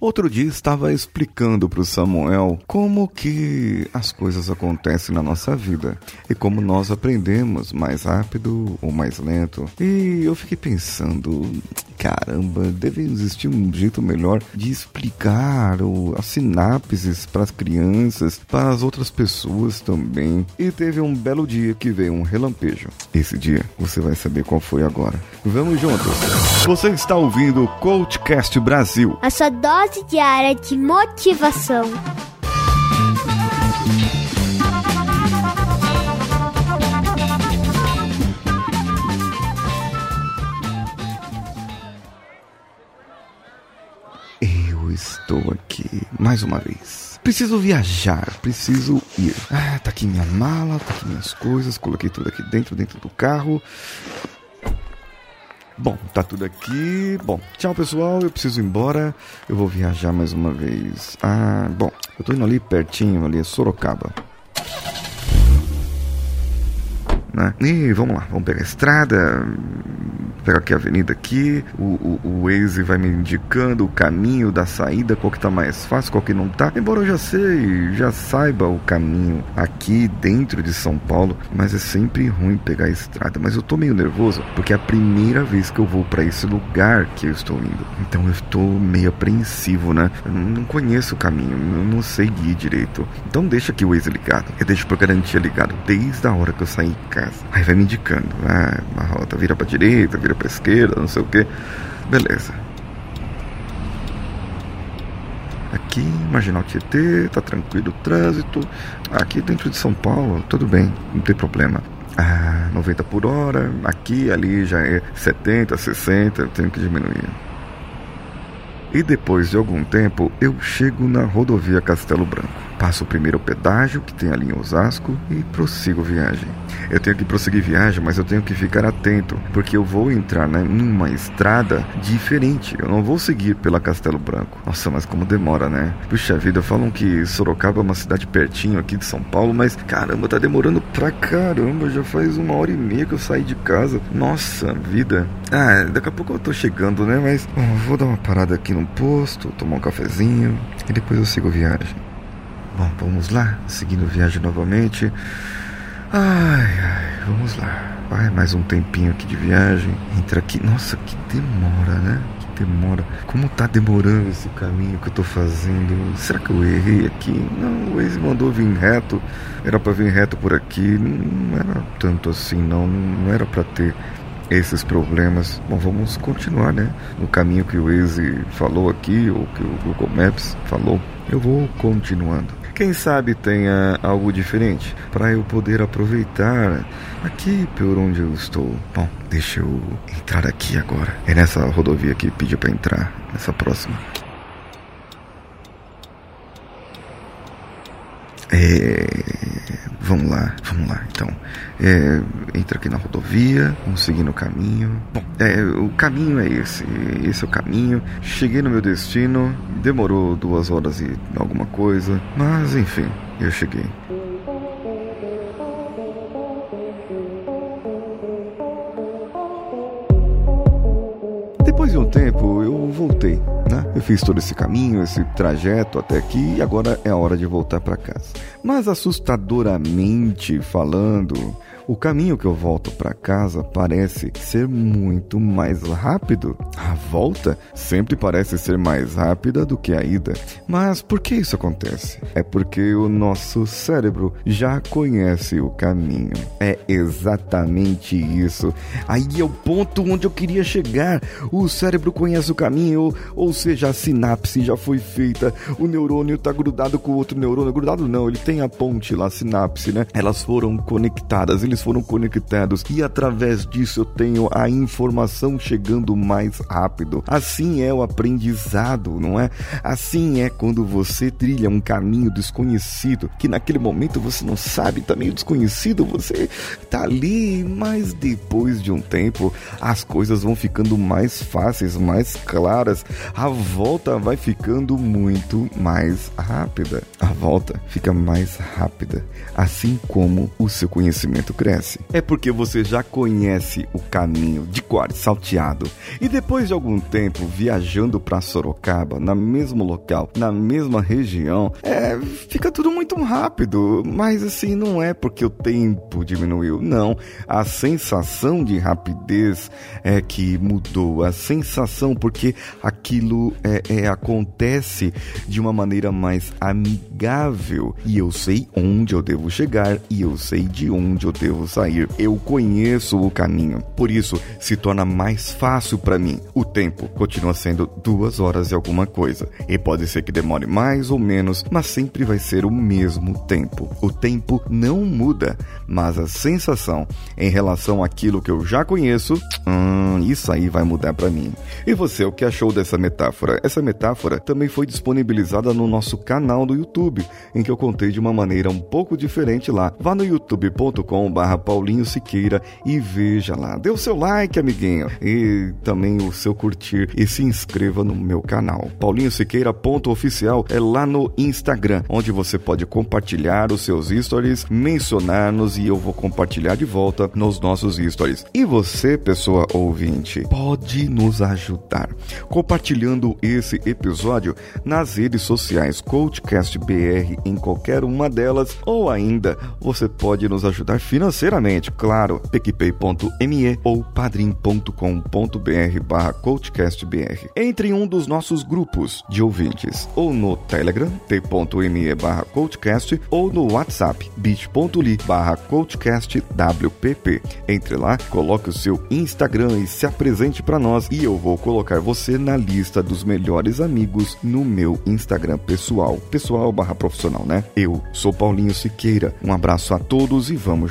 Outro dia estava explicando para o Samuel como que as coisas acontecem na nossa vida e como nós aprendemos mais rápido ou mais lento. E eu fiquei pensando, caramba, deve existir um jeito melhor de explicar o, as sinapses para as crianças, para as outras pessoas também. E teve um belo dia que veio um relampejo. Esse dia você vai saber qual foi agora. Vamos juntos. Você está ouvindo o Coachcast Brasil. A sua dose diária de motivação. Eu estou aqui mais uma vez. Preciso viajar, preciso ir. Ah, tá aqui minha mala, tá aqui minhas coisas, coloquei tudo aqui dentro, dentro do carro. Bom, tá tudo aqui. Bom, tchau pessoal, eu preciso ir embora. Eu vou viajar mais uma vez. Ah, bom, eu tô indo ali pertinho, ali Sorocaba. Né? E vamos lá, vamos pegar a estrada, pegar aqui a avenida aqui, o, o, o Waze vai me indicando o caminho da saída, qual que tá mais fácil, qual que não tá. Embora eu já sei, já saiba o caminho aqui dentro de São Paulo, mas é sempre ruim pegar a estrada. Mas eu tô meio nervoso porque é a primeira vez que eu vou para esse lugar que eu estou indo. Então eu estou meio apreensivo, né? Eu não conheço o caminho, eu não sei guiar direito. Então deixa aqui o Waze ligado. Eu deixo por garantia ligado desde a hora que eu saí de casa. Aí vai me indicando, ah, uma rota vira pra direita, vira pra esquerda, não sei o que. Beleza. Aqui, Marginal Tietê, tá tranquilo o trânsito. Aqui dentro de São Paulo, tudo bem, não tem problema. Ah, 90 por hora, aqui, ali já é 70, 60, eu tenho que diminuir. E depois de algum tempo, eu chego na rodovia Castelo Branco. Passo o primeiro pedágio que tem ali em Osasco e prossigo viagem. Eu tenho que prosseguir viagem, mas eu tenho que ficar atento, porque eu vou entrar né, numa estrada diferente. Eu não vou seguir pela Castelo Branco. Nossa, mas como demora, né? Puxa vida, falam que Sorocaba é uma cidade pertinho aqui de São Paulo, mas caramba, tá demorando pra caramba. Já faz uma hora e meia que eu saí de casa. Nossa vida. Ah, daqui a pouco eu tô chegando, né? Mas vou dar uma parada aqui no posto, tomar um cafezinho e depois eu sigo viagem. Bom, vamos lá, seguindo viagem novamente. Ai, ai, vamos lá. Vai mais um tempinho aqui de viagem. Entra aqui. Nossa, que demora, né? Que demora. Como tá demorando esse caminho que eu tô fazendo? Será que eu errei aqui? Não, o Waze mandou vir reto. Era para vir reto por aqui. Não era tanto assim, não. Não era para ter esses problemas. Bom, vamos continuar, né? No caminho que o Waze falou aqui, ou que o Google Maps falou. Eu vou continuando. Quem sabe tenha algo diferente para eu poder aproveitar aqui por onde eu estou. Bom, deixa eu entrar aqui agora. É nessa rodovia que pediu para entrar, nessa próxima. É, vamos lá, vamos lá. Então, é, entra aqui na rodovia, vamos seguir no caminho. Bom, é, o caminho é esse, esse é o caminho. Cheguei no meu destino, demorou duas horas e alguma coisa, mas enfim, eu cheguei. Depois de um tempo, eu voltei, né? Eu fiz todo esse caminho, esse trajeto até aqui e agora é a hora de voltar para casa. Mas assustadoramente falando, o caminho que eu volto para casa parece ser muito mais rápido. A volta sempre parece ser mais rápida do que a ida. Mas por que isso acontece? É porque o nosso cérebro já conhece o caminho. É exatamente isso. Aí é o ponto onde eu queria chegar. O cérebro conhece o caminho, ou, seja, a sinapse já foi feita. O neurônio está grudado com o outro neurônio. Grudado não, ele tem a ponte lá, a sinapse, né? Elas foram conectadas, eles foram conectados e através disso eu tenho a informação chegando mais rápido. Assim é o aprendizado, não é? Assim é quando você trilha um caminho desconhecido, que naquele momento você não sabe, tá meio desconhecido, você tá ali, mas depois de um tempo as coisas vão ficando mais fáceis, mais claras. A volta vai ficando muito mais rápida. A volta fica mais rápida, assim como o seu conhecimento cresce É porque você já conhece o caminho de cor salteado. E depois de algum tempo viajando para Sorocaba, na mesmo local, na mesma região, é, fica tudo muito rápido. Mas assim, não é porque o tempo diminuiu, não. A sensação de rapidez é que mudou. A sensação porque aquilo é, é acontece de uma maneira mais amigável e eu sei onde eu devo chegar e eu sei de onde eu devo sair. Eu conheço o caminho. Por isso, se torna mais fácil para mim. O tempo continua sendo duas horas e alguma coisa. E pode ser que demore mais ou menos, mas sempre vai ser o mesmo tempo. O tempo não muda, mas a sensação em relação àquilo que eu já conheço, hum, isso aí vai mudar para mim. E você, o que achou dessa metáfora? Essa metáfora também foi disponibilizada no nosso canal do YouTube, em que eu contei de uma maneira um pouco diferente lá. Vá no youtube.com/barra Paulinho Siqueira e veja lá. Dê o seu like, amiguinho, e também o seu curtir e se inscreva no meu canal. Paulinho Siqueira ponto oficial é lá no Instagram, onde você pode compartilhar os seus stories, mencionar-nos e eu vou compartilhar de volta nos nossos stories. E você, pessoa ouvinte, pode nos ajudar compartilhando esse episódio nas redes sociais Coachcast BR em qualquer uma delas ou ainda você pode nos ajudar financeiramente, claro, picpay.me ou padrim.com.br barra coachcastbr. Entre em um dos nossos grupos de ouvintes, ou no Telegram, t.me barra coachcast, ou no WhatsApp, bit.ly barra coachcastwpp. Entre lá, coloque o seu Instagram e se apresente para nós e eu vou colocar você na lista dos melhores amigos no meu Instagram pessoal. Pessoal barra profissional, né? Eu sou Paulinho Siqueira. Um abraço a todos e vamos